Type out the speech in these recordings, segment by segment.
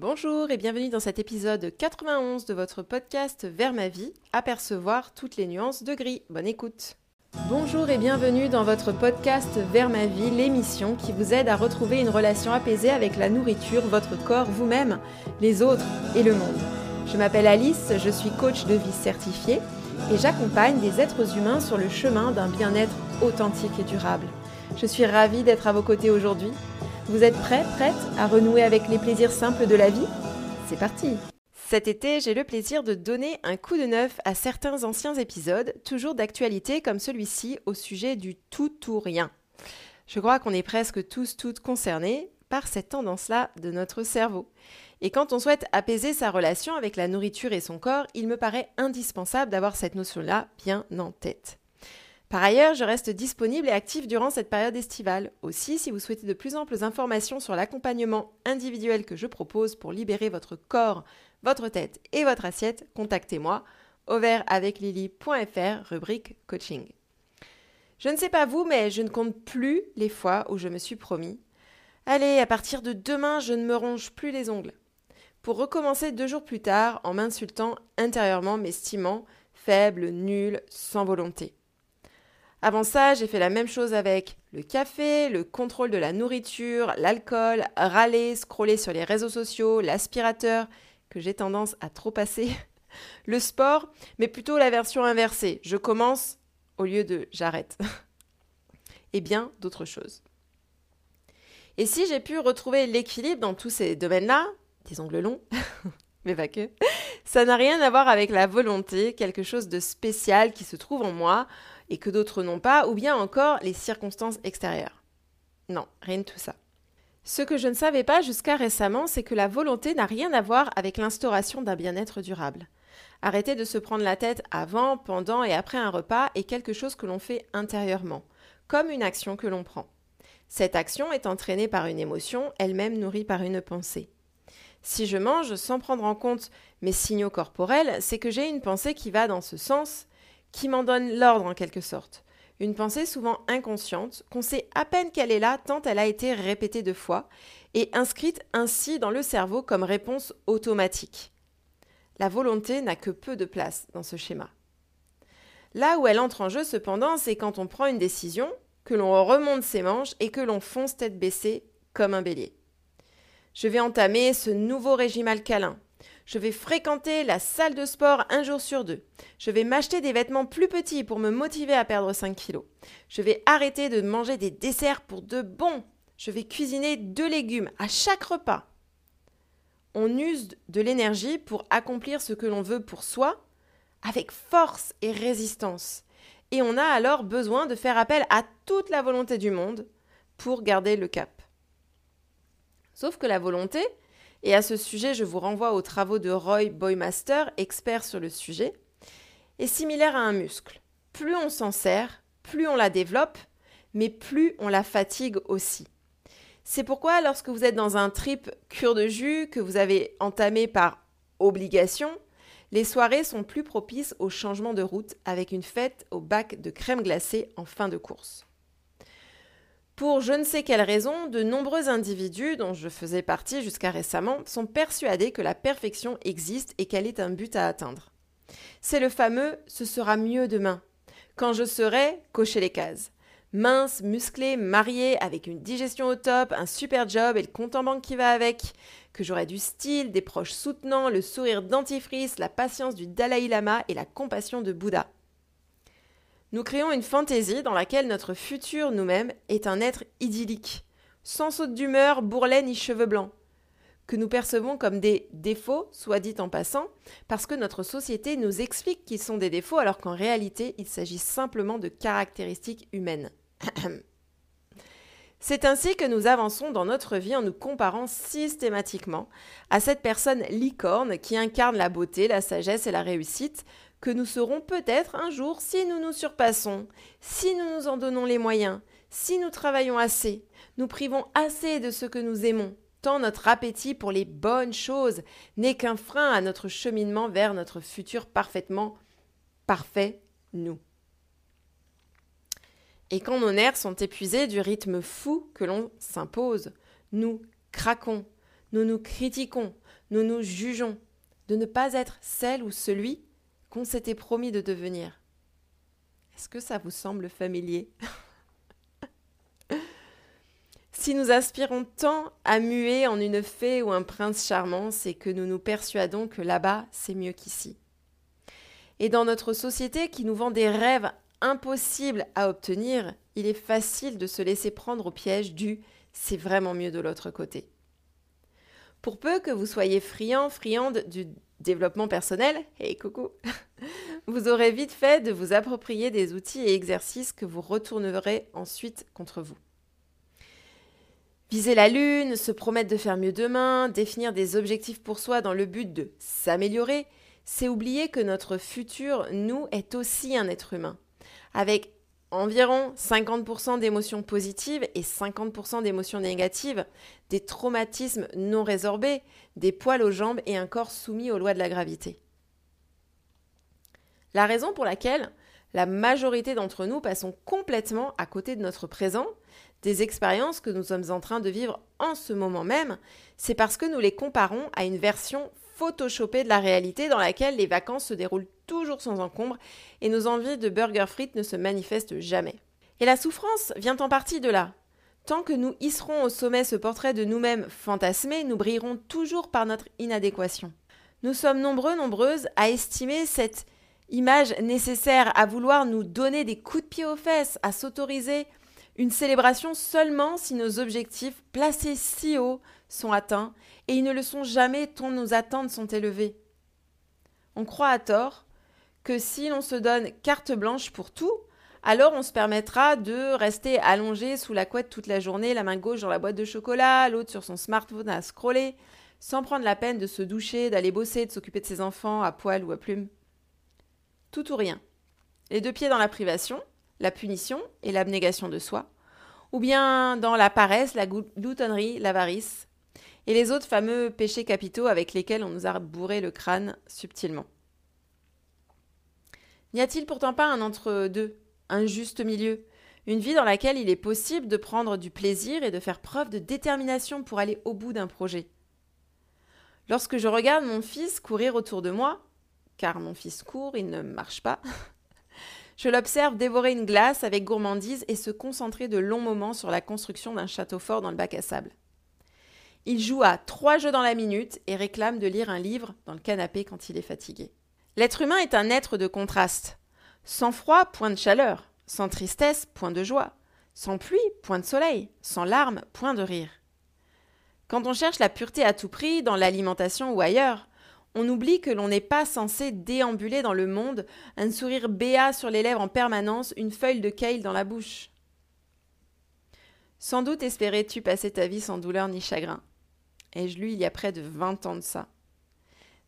Bonjour et bienvenue dans cet épisode 91 de votre podcast Vers ma vie, apercevoir toutes les nuances de gris. Bonne écoute. Bonjour et bienvenue dans votre podcast Vers ma vie, l'émission qui vous aide à retrouver une relation apaisée avec la nourriture, votre corps, vous-même, les autres et le monde. Je m'appelle Alice, je suis coach de vie certifiée et j'accompagne des êtres humains sur le chemin d'un bien-être authentique et durable. Je suis ravie d'être à vos côtés aujourd'hui vous êtes prêts, prête à renouer avec les plaisirs simples de la vie? C'est parti Cet été, j'ai le plaisir de donner un coup de neuf à certains anciens épisodes, toujours d'actualité comme celui-ci au sujet du tout ou rien. Je crois qu'on est presque tous toutes concernés par cette tendance-là de notre cerveau. Et quand on souhaite apaiser sa relation avec la nourriture et son corps, il me paraît indispensable d'avoir cette notion-là bien en tête. Par ailleurs, je reste disponible et active durant cette période estivale. Aussi, si vous souhaitez de plus amples informations sur l'accompagnement individuel que je propose pour libérer votre corps, votre tête et votre assiette, contactez-moi lily.fr rubrique coaching. Je ne sais pas vous, mais je ne compte plus les fois où je me suis promis Allez, à partir de demain, je ne me ronge plus les ongles. Pour recommencer deux jours plus tard en m'insultant intérieurement, m'estimant faible, nul, sans volonté. Avant ça, j'ai fait la même chose avec le café, le contrôle de la nourriture, l'alcool, râler, scroller sur les réseaux sociaux, l'aspirateur, que j'ai tendance à trop passer, le sport, mais plutôt la version inversée. Je commence au lieu de j'arrête. Et bien d'autres choses. Et si j'ai pu retrouver l'équilibre dans tous ces domaines-là, des ongles longs, mais pas que, ça n'a rien à voir avec la volonté, quelque chose de spécial qui se trouve en moi, et que d'autres n'ont pas, ou bien encore les circonstances extérieures. Non, rien de tout ça. Ce que je ne savais pas jusqu'à récemment, c'est que la volonté n'a rien à voir avec l'instauration d'un bien-être durable. Arrêter de se prendre la tête avant, pendant et après un repas est quelque chose que l'on fait intérieurement, comme une action que l'on prend. Cette action est entraînée par une émotion, elle-même nourrie par une pensée. Si je mange sans prendre en compte mes signaux corporels, c'est que j'ai une pensée qui va dans ce sens qui m'en donne l'ordre en quelque sorte. Une pensée souvent inconsciente, qu'on sait à peine qu'elle est là tant elle a été répétée deux fois, et inscrite ainsi dans le cerveau comme réponse automatique. La volonté n'a que peu de place dans ce schéma. Là où elle entre en jeu cependant, c'est quand on prend une décision, que l'on remonte ses manches et que l'on fonce tête baissée comme un bélier. Je vais entamer ce nouveau régime alcalin, je vais fréquenter la salle de sport un jour sur deux. Je vais m'acheter des vêtements plus petits pour me motiver à perdre 5 kilos. Je vais arrêter de manger des desserts pour de bons. Je vais cuisiner deux légumes à chaque repas. On use de l'énergie pour accomplir ce que l'on veut pour soi avec force et résistance. Et on a alors besoin de faire appel à toute la volonté du monde pour garder le cap. Sauf que la volonté, et à ce sujet, je vous renvoie aux travaux de Roy Boymaster, expert sur le sujet, est similaire à un muscle. Plus on s'en sert, plus on la développe, mais plus on la fatigue aussi. C'est pourquoi lorsque vous êtes dans un trip cure de jus que vous avez entamé par obligation, les soirées sont plus propices au changement de route avec une fête au bac de crème glacée en fin de course. Pour je ne sais quelle raison, de nombreux individus, dont je faisais partie jusqu'à récemment, sont persuadés que la perfection existe et qu'elle est un but à atteindre. C'est le fameux ce sera mieux demain. Quand je serai, cocher les cases. Mince, musclé, marié, avec une digestion au top, un super job et le compte en banque qui va avec. Que j'aurai du style, des proches soutenants, le sourire dentifrice, la patience du Dalai Lama et la compassion de Bouddha. Nous créons une fantaisie dans laquelle notre futur nous-mêmes est un être idyllique, sans saute d'humeur, bourrelet ni cheveux blancs, que nous percevons comme des défauts, soit dit en passant, parce que notre société nous explique qu'ils sont des défauts alors qu'en réalité il s'agit simplement de caractéristiques humaines. C'est ainsi que nous avançons dans notre vie en nous comparant systématiquement à cette personne licorne qui incarne la beauté, la sagesse et la réussite, que nous serons peut-être un jour si nous nous surpassons, si nous nous en donnons les moyens, si nous travaillons assez, nous privons assez de ce que nous aimons, tant notre appétit pour les bonnes choses n'est qu'un frein à notre cheminement vers notre futur parfaitement parfait, nous. Et quand nos nerfs sont épuisés du rythme fou que l'on s'impose, nous craquons, nous nous critiquons, nous nous jugeons, de ne pas être celle ou celui qu'on s'était promis de devenir. Est-ce que ça vous semble familier Si nous aspirons tant à muer en une fée ou un prince charmant, c'est que nous nous persuadons que là-bas, c'est mieux qu'ici. Et dans notre société qui nous vend des rêves impossibles à obtenir, il est facile de se laisser prendre au piège du c'est vraiment mieux de l'autre côté. Pour peu que vous soyez friand, friande du développement personnel, et coucou, vous aurez vite fait de vous approprier des outils et exercices que vous retournerez ensuite contre vous. Viser la lune, se promettre de faire mieux demain, définir des objectifs pour soi dans le but de s'améliorer, c'est oublier que notre futur, nous, est aussi un être humain, avec environ 50% d'émotions positives et 50% d'émotions négatives, des traumatismes non résorbés, des poils aux jambes et un corps soumis aux lois de la gravité. La raison pour laquelle la majorité d'entre nous passons complètement à côté de notre présent, des expériences que nous sommes en train de vivre en ce moment même, c'est parce que nous les comparons à une version photoshopée de la réalité dans laquelle les vacances se déroulent toujours sans encombre et nos envies de burger frites ne se manifestent jamais. Et la souffrance vient en partie de là. Tant que nous hisserons au sommet ce portrait de nous-mêmes fantasmé, nous brillerons toujours par notre inadéquation. Nous sommes nombreux, nombreuses à estimer cette image nécessaire, à vouloir nous donner des coups de pied aux fesses, à s'autoriser une célébration seulement si nos objectifs placés si haut sont atteints, et ils ne le sont jamais tant nos attentes sont élevées. On croit à tort que si l'on se donne carte blanche pour tout, alors on se permettra de rester allongé sous la couette toute la journée, la main gauche dans la boîte de chocolat, l'autre sur son smartphone à scroller, sans prendre la peine de se doucher, d'aller bosser, de s'occuper de ses enfants à poil ou à plume. Tout ou rien. Les deux pieds dans la privation, la punition et l'abnégation de soi, ou bien dans la paresse, la gloutonnerie, l'avarice, et les autres fameux péchés capitaux avec lesquels on nous a bourré le crâne subtilement. N'y a-t-il pourtant pas un entre-deux, un juste milieu, une vie dans laquelle il est possible de prendre du plaisir et de faire preuve de détermination pour aller au bout d'un projet? Lorsque je regarde mon fils courir autour de moi, car mon fils court, il ne marche pas, je l'observe dévorer une glace avec gourmandise et se concentrer de longs moments sur la construction d'un château fort dans le bac à sable. Il joue à trois jeux dans la minute et réclame de lire un livre dans le canapé quand il est fatigué. L'être humain est un être de contraste. Sans froid, point de chaleur. Sans tristesse, point de joie. Sans pluie, point de soleil. Sans larmes, point de rire. Quand on cherche la pureté à tout prix, dans l'alimentation ou ailleurs, on oublie que l'on n'est pas censé déambuler dans le monde, un sourire béat sur les lèvres en permanence, une feuille de kale dans la bouche. Sans doute espérais-tu passer ta vie sans douleur ni chagrin. Et je lu il y a près de vingt ans de ça?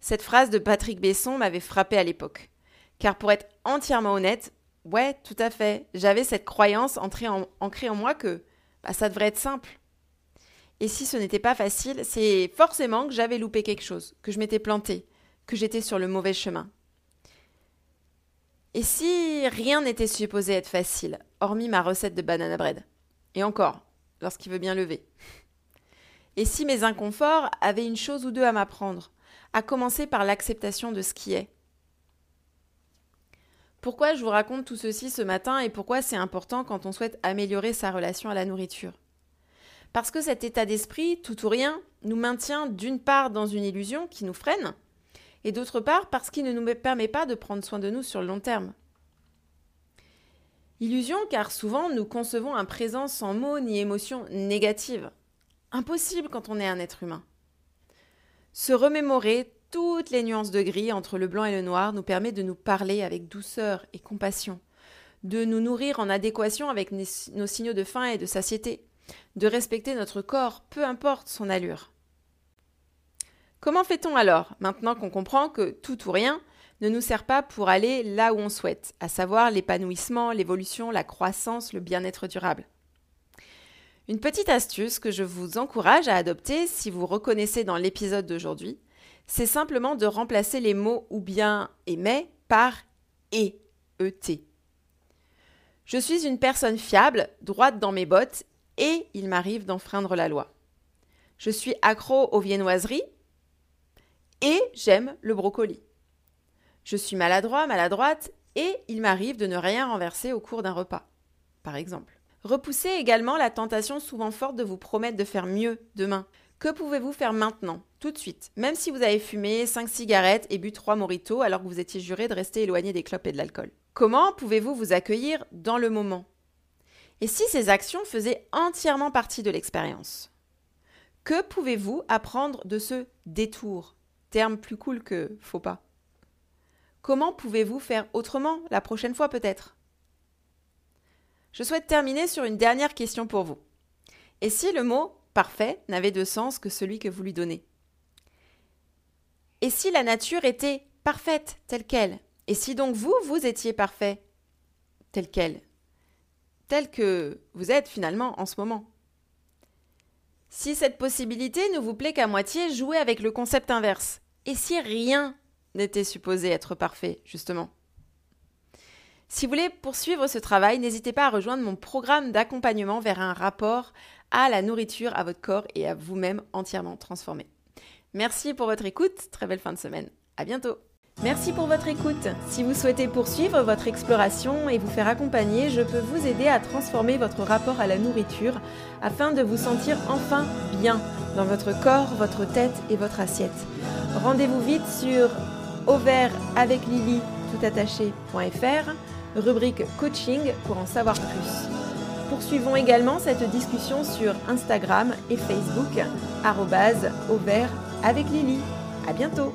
Cette phrase de Patrick Besson m'avait frappé à l'époque. Car pour être entièrement honnête, ouais, tout à fait, j'avais cette croyance ancrée en, moi que bah, ça devrait être simple. Et si ce n'était pas facile, c'est forcément que j'avais loupé quelque chose, que je m'étais plantée, que j'étais sur le mauvais chemin. Et si rien n'était supposé être facile, hormis ma recette de banana bread? Et encore, lorsqu'il veut bien lever. Et si mes inconforts avaient une chose ou deux à m'apprendre, à commencer par l'acceptation de ce qui est? Pourquoi je vous raconte tout ceci ce matin et pourquoi c'est important quand on souhaite améliorer sa relation à la nourriture? Parce que cet état d'esprit, tout ou rien, nous maintient d'une part dans une illusion qui nous freine, et d'autre part parce qu'il ne nous permet pas de prendre soin de nous sur le long terme. Illusion car souvent nous concevons un présent sans mots ni émotions négatives. Impossible quand on est un être humain. Se remémorer toutes les nuances de gris entre le blanc et le noir nous permet de nous parler avec douceur et compassion, de nous nourrir en adéquation avec nos signaux de faim et de satiété, de respecter notre corps, peu importe son allure. Comment fait-on alors, maintenant qu'on comprend que tout ou rien ne nous sert pas pour aller là où on souhaite, à savoir l'épanouissement, l'évolution, la croissance, le bien-être durable? Une petite astuce que je vous encourage à adopter si vous reconnaissez dans l'épisode d'aujourd'hui, c'est simplement de remplacer les mots ou bien aimer par et, et. Je suis une personne fiable, droite dans mes bottes et il m'arrive d'enfreindre la loi. Je suis accro aux viennoiseries et j'aime le brocoli. Je suis maladroit, maladroite et il m'arrive de ne rien renverser au cours d'un repas, par exemple. Repoussez également la tentation souvent forte de vous promettre de faire mieux demain. Que pouvez-vous faire maintenant, tout de suite, même si vous avez fumé 5 cigarettes et bu 3 moritos alors que vous étiez juré de rester éloigné des clopes et de l'alcool Comment pouvez-vous vous accueillir dans le moment? Et si ces actions faisaient entièrement partie de l'expérience Que pouvez-vous apprendre de ce détour? Terme plus cool que faux pas. Comment pouvez-vous faire autrement la prochaine fois peut-être? Je souhaite terminer sur une dernière question pour vous. Et si le mot parfait n'avait de sens que celui que vous lui donnez? Et si la nature était parfaite telle qu'elle? Et si donc vous, vous étiez parfait tel quel Tel que vous êtes finalement en ce moment si cette possibilité ne vous plaît qu'à moitié, jouez avec le concept inverse. Et si rien n'était supposé être parfait, justement Si vous voulez poursuivre ce travail, n'hésitez pas à rejoindre mon programme d'accompagnement vers un rapport à la nourriture, à votre corps et à vous-même entièrement transformé. Merci pour votre écoute, très belle fin de semaine. À bientôt Merci pour votre écoute. Si vous souhaitez poursuivre votre exploration et vous faire accompagner, je peux vous aider à transformer votre rapport à la nourriture afin de vous sentir enfin bien dans votre corps, votre tête et votre assiette. Rendez-vous vite sur avec Lily toutattaché.fr, rubrique coaching pour en savoir plus. Poursuivons également cette discussion sur Instagram et Facebook, arrobase avec Lily. À bientôt!